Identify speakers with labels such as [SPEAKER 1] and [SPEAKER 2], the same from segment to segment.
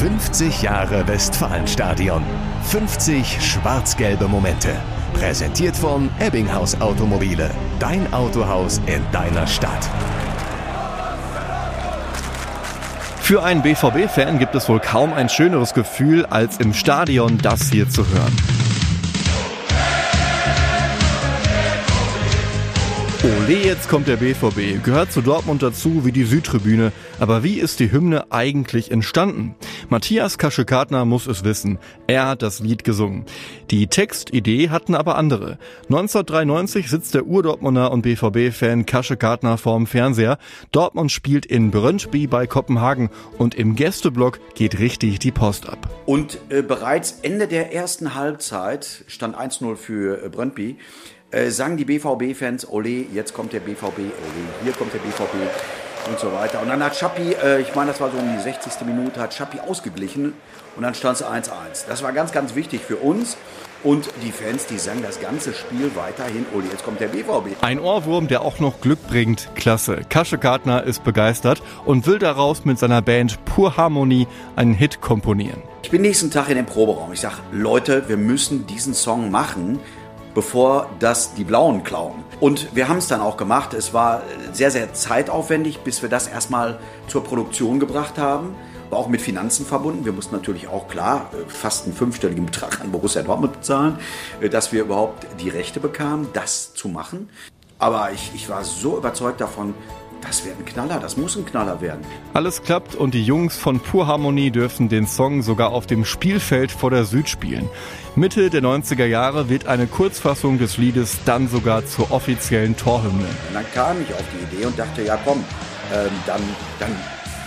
[SPEAKER 1] 50 Jahre Westfalenstadion. 50 schwarz-gelbe Momente. Präsentiert von Ebbinghaus Automobile. Dein Autohaus in deiner Stadt.
[SPEAKER 2] Für einen BVB-Fan gibt es wohl kaum ein schöneres Gefühl, als im Stadion das hier zu hören. Ole, jetzt kommt der BVB. Gehört zu Dortmund dazu wie die Südtribüne. Aber wie ist die Hymne eigentlich entstanden? Matthias Kaschekartner muss es wissen. Er hat das Lied gesungen. Die Textidee hatten aber andere. 1993 sitzt der Urdortmunder und BVB-Fan Kaschekartner vorm Fernseher. Dortmund spielt in Brøndby bei Kopenhagen und im Gästeblock geht richtig die Post ab.
[SPEAKER 3] Und äh, bereits Ende der ersten Halbzeit stand 1-0 für äh, Brøndby äh, sagen die BVB-Fans, ole, jetzt kommt der BVB, ole, hier kommt der BVB und so weiter. Und dann hat Schappi, äh, ich meine, das war so um die 60. Minute, hat Schappi ausgeglichen und dann stand es 1-1. Das war ganz, ganz wichtig für uns. Und die Fans, die sangen das ganze Spiel weiterhin, Uli, jetzt kommt der BVB.
[SPEAKER 2] Ein Ohrwurm, der auch noch Glück bringt. Klasse. Kasche Gartner ist begeistert und will daraus mit seiner Band Pur Harmonie einen Hit komponieren.
[SPEAKER 3] Ich bin nächsten Tag in dem Proberaum. Ich sage, Leute, wir müssen diesen Song machen bevor das die Blauen klauen. Und wir haben es dann auch gemacht. Es war sehr, sehr zeitaufwendig, bis wir das erstmal zur Produktion gebracht haben. War auch mit Finanzen verbunden. Wir mussten natürlich auch klar fast einen fünfstelligen Betrag an Borussia Dortmund bezahlen, dass wir überhaupt die Rechte bekamen, das zu machen. Aber ich, ich war so überzeugt davon, das wird ein Knaller, das muss ein Knaller werden.
[SPEAKER 2] Alles klappt und die Jungs von Pur Harmonie dürfen den Song sogar auf dem Spielfeld vor der Süd spielen. Mitte der 90er Jahre wird eine Kurzfassung des Liedes dann sogar zur offiziellen Torhymne.
[SPEAKER 3] Und dann kam ich auf die Idee und dachte, ja komm, ähm, dann, dann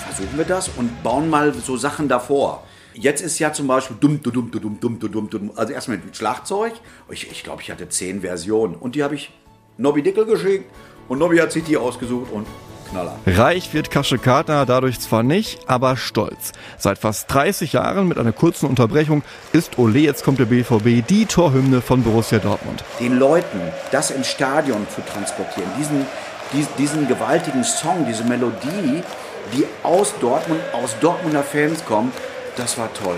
[SPEAKER 3] versuchen wir das und bauen mal so Sachen davor. Jetzt ist ja zum Beispiel dumm, dumm, dumm, dumm, dumm, dumm, also erstmal mit Schlagzeug. Ich, ich glaube, ich hatte zehn Versionen und die habe ich Nobby Dickel geschickt und Nobby hat sich die ausgesucht und Knaller.
[SPEAKER 2] Reich wird Kaschekata dadurch zwar nicht, aber stolz. Seit fast 30 Jahren mit einer kurzen Unterbrechung ist Ole, jetzt kommt der BVB, die Torhymne von Borussia Dortmund.
[SPEAKER 3] Den Leuten das ins Stadion zu transportieren, diesen, diesen, diesen gewaltigen Song, diese Melodie, die aus Dortmund, aus Dortmunder Fans kommt, das war toll.